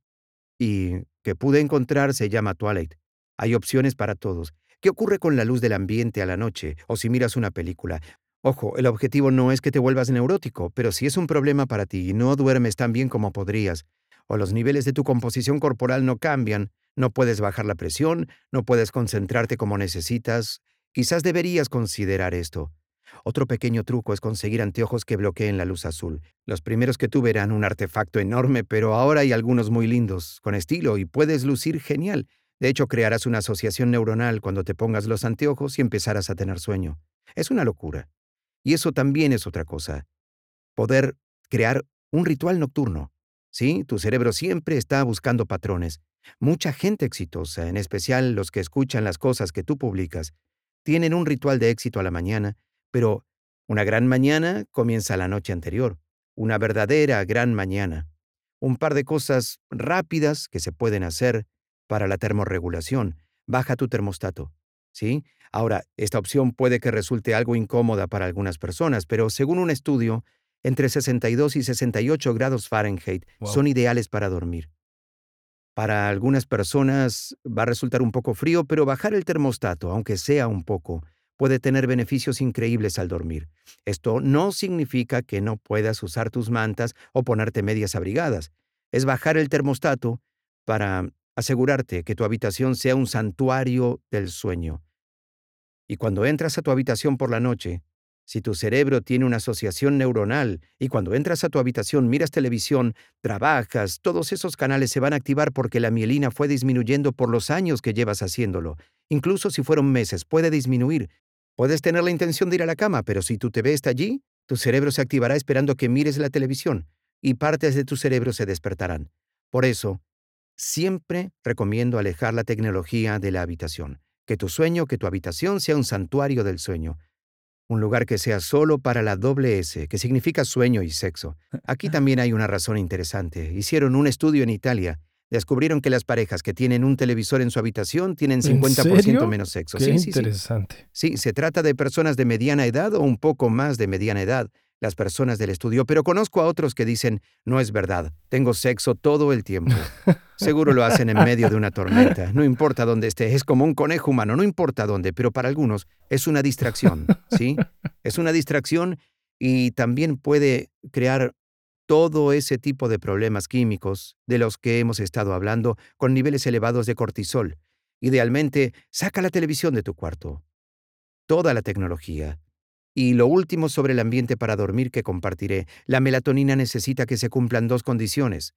y que pude encontrar se llama Twilight. Hay opciones para todos. ¿Qué ocurre con la luz del ambiente a la noche o si miras una película? Ojo, el objetivo no es que te vuelvas neurótico, pero si es un problema para ti y no duermes tan bien como podrías, o los niveles de tu composición corporal no cambian, no puedes bajar la presión, no puedes concentrarte como necesitas, quizás deberías considerar esto. Otro pequeño truco es conseguir anteojos que bloqueen la luz azul. Los primeros que tuve eran un artefacto enorme, pero ahora hay algunos muy lindos, con estilo, y puedes lucir genial. De hecho, crearás una asociación neuronal cuando te pongas los anteojos y empezarás a tener sueño. Es una locura. Y eso también es otra cosa. Poder crear un ritual nocturno. Sí, tu cerebro siempre está buscando patrones. Mucha gente exitosa, en especial los que escuchan las cosas que tú publicas, tienen un ritual de éxito a la mañana pero una gran mañana comienza la noche anterior, una verdadera gran mañana. Un par de cosas rápidas que se pueden hacer para la termorregulación. Baja tu termostato. ¿Sí? Ahora, esta opción puede que resulte algo incómoda para algunas personas, pero según un estudio, entre 62 y 68 grados Fahrenheit son ideales para dormir. Para algunas personas va a resultar un poco frío, pero bajar el termostato, aunque sea un poco, puede tener beneficios increíbles al dormir. Esto no significa que no puedas usar tus mantas o ponerte medias abrigadas. Es bajar el termostato para asegurarte que tu habitación sea un santuario del sueño. Y cuando entras a tu habitación por la noche, si tu cerebro tiene una asociación neuronal y cuando entras a tu habitación miras televisión, trabajas, todos esos canales se van a activar porque la mielina fue disminuyendo por los años que llevas haciéndolo. Incluso si fueron meses, puede disminuir Puedes tener la intención de ir a la cama, pero si tu TV está allí, tu cerebro se activará esperando que mires la televisión y partes de tu cerebro se despertarán. Por eso, siempre recomiendo alejar la tecnología de la habitación. Que tu sueño, que tu habitación sea un santuario del sueño. Un lugar que sea solo para la doble S, que significa sueño y sexo. Aquí también hay una razón interesante. Hicieron un estudio en Italia descubrieron que las parejas que tienen un televisor en su habitación tienen 50% menos sexo. Qué interesante. Sí, se trata de personas de mediana edad o un poco más de mediana edad, las personas del estudio, pero conozco a otros que dicen, no es verdad, tengo sexo todo el tiempo. (laughs) Seguro lo hacen en medio de una tormenta, no importa dónde esté, es como un conejo humano, no importa dónde, pero para algunos es una distracción, ¿sí? Es una distracción y también puede crear todo ese tipo de problemas químicos de los que hemos estado hablando con niveles elevados de cortisol. Idealmente, saca la televisión de tu cuarto. Toda la tecnología. Y lo último sobre el ambiente para dormir que compartiré, la melatonina necesita que se cumplan dos condiciones.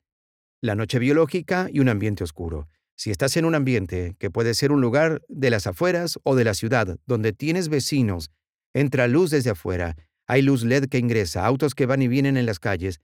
La noche biológica y un ambiente oscuro. Si estás en un ambiente que puede ser un lugar de las afueras o de la ciudad, donde tienes vecinos, entra luz desde afuera, hay luz LED que ingresa, autos que van y vienen en las calles,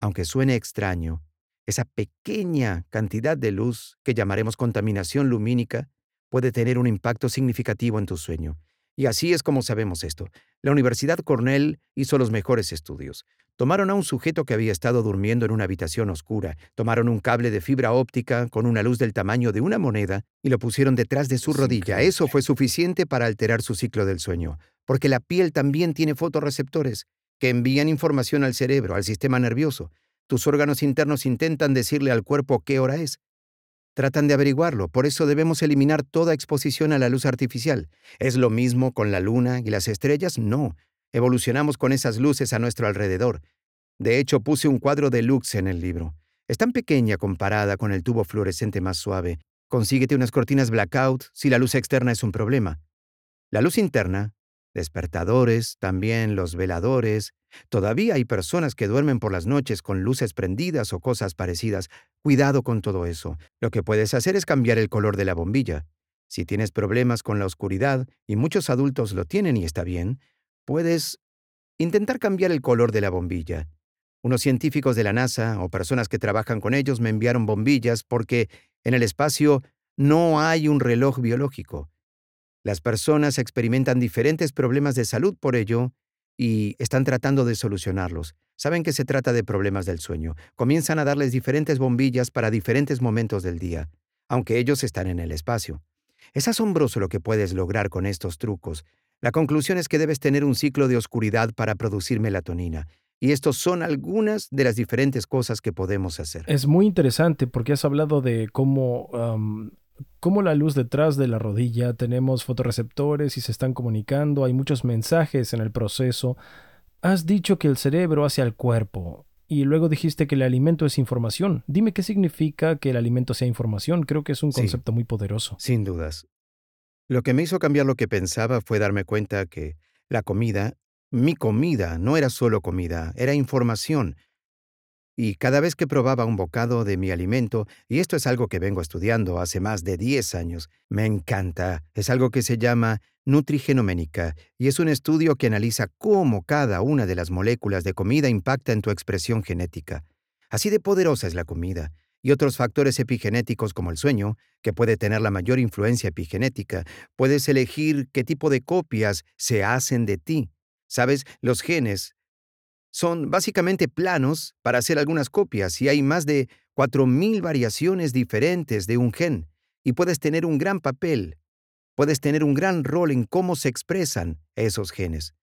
aunque suene extraño, esa pequeña cantidad de luz que llamaremos contaminación lumínica puede tener un impacto significativo en tu sueño. Y así es como sabemos esto. La Universidad Cornell hizo los mejores estudios. Tomaron a un sujeto que había estado durmiendo en una habitación oscura, tomaron un cable de fibra óptica con una luz del tamaño de una moneda y lo pusieron detrás de su rodilla. Eso fue suficiente para alterar su ciclo del sueño, porque la piel también tiene fotorreceptores que envían información al cerebro, al sistema nervioso. Tus órganos internos intentan decirle al cuerpo qué hora es. Tratan de averiguarlo, por eso debemos eliminar toda exposición a la luz artificial. ¿Es lo mismo con la luna y las estrellas? No. Evolucionamos con esas luces a nuestro alrededor. De hecho, puse un cuadro de lux en el libro. Es tan pequeña comparada con el tubo fluorescente más suave. Consíguete unas cortinas blackout si la luz externa es un problema. La luz interna despertadores, también los veladores. Todavía hay personas que duermen por las noches con luces prendidas o cosas parecidas. Cuidado con todo eso. Lo que puedes hacer es cambiar el color de la bombilla. Si tienes problemas con la oscuridad, y muchos adultos lo tienen y está bien, puedes intentar cambiar el color de la bombilla. Unos científicos de la NASA o personas que trabajan con ellos me enviaron bombillas porque en el espacio no hay un reloj biológico. Las personas experimentan diferentes problemas de salud por ello y están tratando de solucionarlos. Saben que se trata de problemas del sueño. Comienzan a darles diferentes bombillas para diferentes momentos del día, aunque ellos están en el espacio. Es asombroso lo que puedes lograr con estos trucos. La conclusión es que debes tener un ciclo de oscuridad para producir melatonina. Y estos son algunas de las diferentes cosas que podemos hacer. Es muy interesante porque has hablado de cómo, cómo la luz detrás de la rodilla, tenemos fotorreceptores y se están comunicando, hay muchos mensajes en el proceso. Has dicho que el cerebro hace al cuerpo y luego dijiste que el alimento es información. Dime qué significa que el alimento sea información. Creo que es un Sí. concepto muy poderoso. Sin dudas. Lo que me hizo cambiar lo que pensaba fue darme cuenta que la comida, mi comida, no era solo comida, era información. Y cada vez que probaba un bocado de mi alimento, y esto es algo que vengo estudiando hace más de 10 años, me encanta. Es algo que se llama nutrigenoménica, y es un estudio que analiza cómo cada una de las moléculas de comida impacta en tu expresión genética. Así de poderosa es la comida. Y otros factores epigenéticos como el sueño, que puede tener la mayor influencia epigenética, puedes elegir qué tipo de copias se hacen de ti. Sabes, los genes son básicamente planos para hacer algunas copias y hay más de 4.000 variaciones diferentes de un gen y puedes tener un gran papel, puedes tener un gran rol en cómo se expresan esos genes.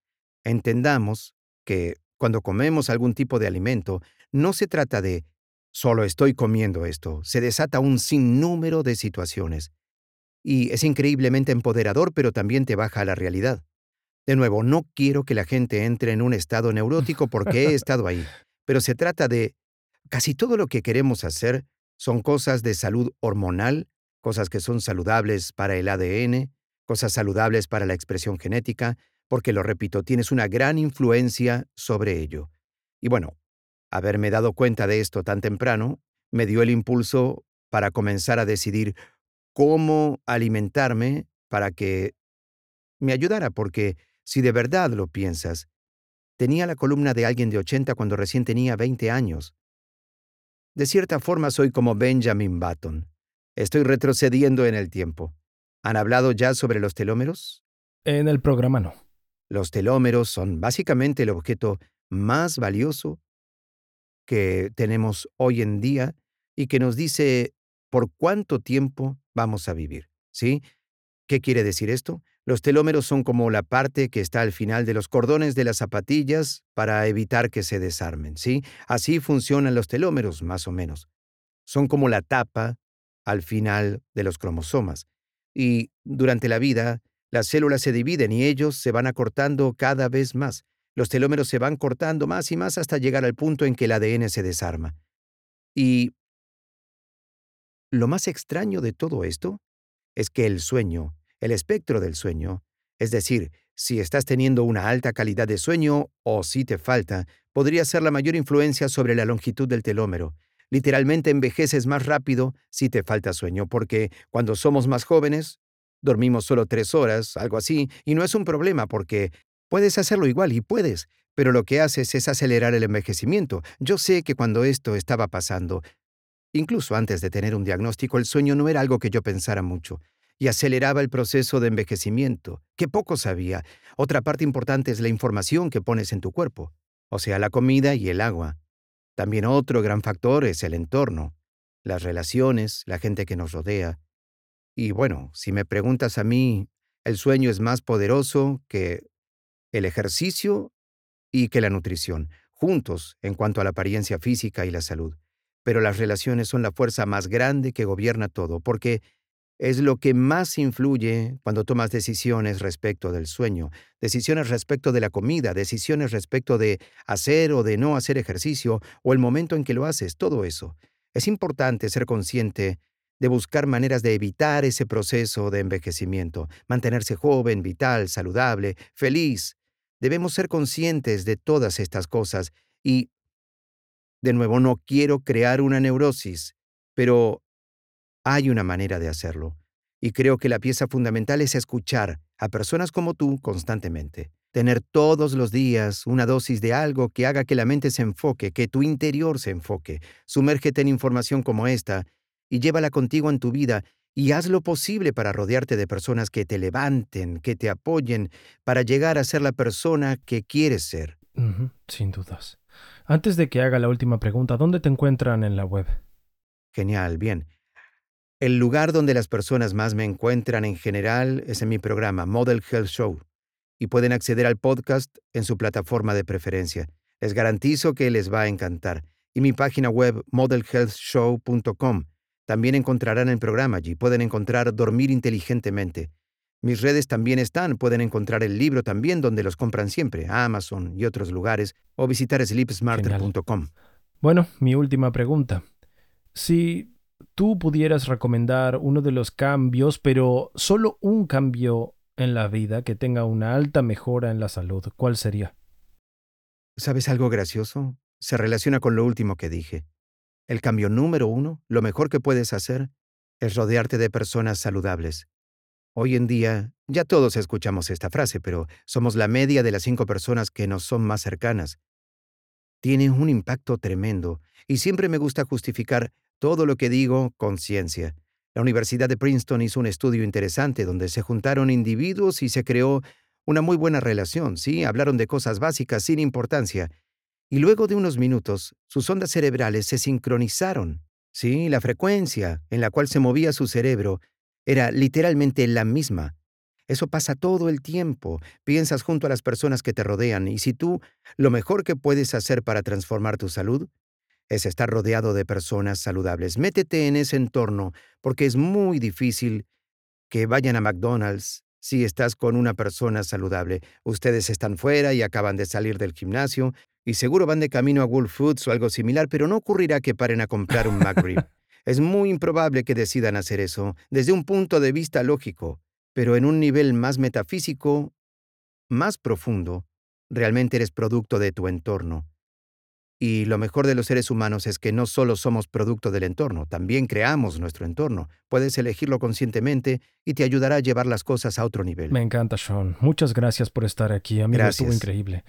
Entendamos que cuando comemos algún tipo de alimento, no se trata de solo estoy comiendo esto, se desata un sinnúmero de situaciones. Y es increíblemente empoderador, pero también te baja a la realidad. De nuevo, no quiero que la gente entre en un estado neurótico porque he (laughs) estado ahí, pero se trata de casi todo lo que queremos hacer son cosas de salud hormonal, cosas que son saludables para el ADN, cosas saludables para la expresión genética, porque lo repito, tienes una gran influencia sobre ello. Y bueno, haberme dado cuenta de esto tan temprano me dio el impulso para comenzar a decidir cómo alimentarme para que me ayudara, porque si de verdad lo piensas, tenía la columna de alguien de 80 cuando recién tenía 20 años. De cierta forma soy como Benjamin Button. Estoy retrocediendo en el tiempo. ¿Han hablado ya sobre los telómeros? En el programa no. Los telómeros son básicamente el objeto más valioso que tenemos hoy en día y que nos dice por cuánto tiempo vamos a vivir. ¿Sí? ¿Qué quiere decir esto? Los telómeros son como la parte que está al final de los cordones de las zapatillas para evitar que se desarmen, ¿sí? Así funcionan los telómeros, más o menos. Son como la tapa al final de los cromosomas. Y durante la vida, las células se dividen y ellos se van acortando cada vez más. Los telómeros se van cortando más y más hasta llegar al punto en que el ADN se desarma. Y lo más extraño de todo esto es que el sueño, el espectro del sueño, es decir, si estás teniendo una alta calidad de sueño o si te falta, podría ser la mayor influencia sobre la longitud del telómero. Literalmente envejeces más rápido si te falta sueño, porque cuando somos más jóvenes, dormimos solo tres horas, algo así, y no es un problema porque puedes hacerlo igual y puedes, pero lo que haces es acelerar el envejecimiento. Yo sé que cuando esto estaba pasando, incluso antes de tener un diagnóstico, el sueño no era algo que yo pensara mucho y aceleraba el proceso de envejecimiento, que poco sabía. Otra parte importante es la información que pones en tu cuerpo, o sea, la comida y el agua. También otro gran factor es el entorno, las relaciones, la gente que nos rodea. Y bueno, si me preguntas a mí, el sueño es más poderoso que el ejercicio y que la nutrición, juntos en cuanto a la apariencia física y la salud. Pero las relaciones son la fuerza más grande que gobierna todo, porque es lo que más influye cuando tomas decisiones respecto del sueño, decisiones respecto de la comida, decisiones respecto de hacer o de no hacer ejercicio, o el momento en que lo haces, todo eso. Es importante ser consciente de buscar maneras de evitar ese proceso de envejecimiento, mantenerse joven, vital, saludable, feliz. Debemos ser conscientes de todas estas cosas y, de nuevo, no quiero crear una neurosis, pero hay una manera de hacerlo. Y creo que la pieza fundamental es escuchar a personas como tú constantemente. Tener todos los días una dosis de algo que haga que la mente se enfoque, que tu interior se enfoque. Sumérgete en información como esta y llévala contigo en tu vida y haz lo posible para rodearte de personas que te levanten, que te apoyen, para llegar a ser la persona que quieres ser. Sin dudas. Antes de que haga la última pregunta, ¿dónde te encuentran en la web? Genial, bien. El lugar donde las personas más me encuentran en general es en mi programa Model Health Show y pueden acceder al podcast en su plataforma de preferencia. Les garantizo que les va a encantar. Y mi página web modelhealthshow.com. También encontrarán el programa allí. Pueden encontrar Dormir Inteligentemente. Mis redes también están. Pueden encontrar el libro también donde los compran siempre, Amazon y otros lugares, o visitar sleepsmarter.com. Bueno, mi última pregunta. Si tú pudieras recomendar uno de los cambios, pero solo un cambio en la vida que tenga una alta mejora en la salud, ¿cuál sería? ¿Sabes algo gracioso? Se relaciona con lo último que dije. El cambio número uno, lo mejor que puedes hacer, es rodearte de personas saludables. Hoy en día, ya todos escuchamos esta frase, pero somos la media de las cinco personas que nos son más cercanas. Tiene un impacto tremendo, y siempre me gusta justificar todo lo que digo con ciencia. La Universidad de Princeton hizo un estudio interesante donde se juntaron individuos y se creó una muy buena relación, ¿sí? Hablaron de cosas básicas sin importancia. Y luego de unos minutos, sus ondas cerebrales se sincronizaron. Sí, la frecuencia en la cual se movía su cerebro era literalmente la misma. Eso pasa todo el tiempo. Piensas junto a las personas que te rodean y si tú lo mejor que puedes hacer para transformar tu salud es estar rodeado de personas saludables. Métete en ese entorno porque es muy difícil que vayan a McDonald's si estás con una persona saludable. Ustedes están fuera y acaban de salir del gimnasio y seguro van de camino a Wolf Foods o algo similar, pero no ocurrirá que paren a comprar un McRib. (laughs) es muy improbable que decidan hacer eso desde un punto de vista lógico, pero en un nivel más metafísico, más profundo, realmente eres producto de tu entorno. Y lo mejor de los seres humanos es que no solo somos producto del entorno, también creamos nuestro entorno. Puedes elegirlo conscientemente y te ayudará a llevar las cosas a otro nivel. Me encanta, Sean. Muchas gracias por estar aquí. A mí me estuvo increíble.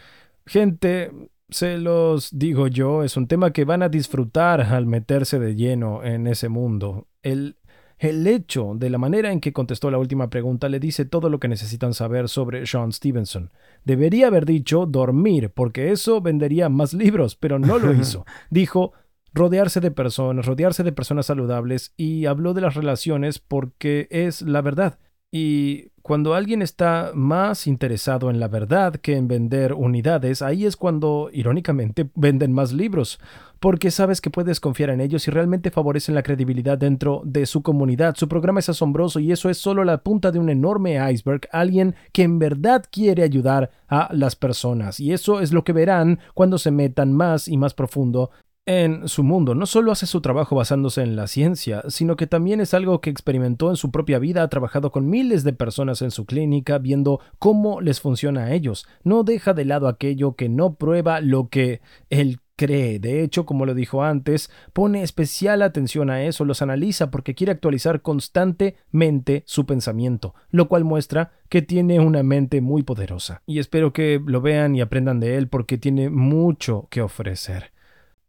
Gente, se los digo yo, es un tema que van a disfrutar al meterse de lleno en ese mundo. El el hecho de la manera en que contestó la última pregunta le dice todo lo que necesitan saber sobre Sean Stevenson. Debería haber dicho dormir, porque eso vendería más libros, pero no lo hizo. (laughs) Dijo rodearse de personas, rodearse de personas saludables y habló de las relaciones porque es la verdad. Y cuando alguien está más interesado en la verdad que en vender unidades, ahí es cuando, irónicamente, venden más libros, porque sabes que puedes confiar en ellos y realmente favorecen la credibilidad dentro de su comunidad. Su programa es asombroso y eso es solo la punta de un enorme iceberg, alguien que en verdad quiere ayudar a las personas. Y eso es lo que verán cuando se metan más y más profundo en su mundo. No solo hace su trabajo basándose en la ciencia, sino que también es algo que experimentó en su propia vida, ha trabajado con miles de personas en su clínica, viendo cómo les funciona a ellos. No deja de lado aquello que no prueba lo que él cree. De hecho, como lo dijo antes, pone especial atención a eso, los analiza porque quiere actualizar constantemente su pensamiento, lo cual muestra que tiene una mente muy poderosa. Y espero que lo vean y aprendan de él porque tiene mucho que ofrecer.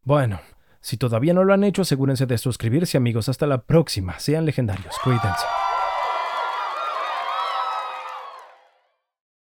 Bueno, si todavía no lo han hecho, asegúrense de suscribirse amigos. Hasta la próxima. Sean legendarios. Cuídense.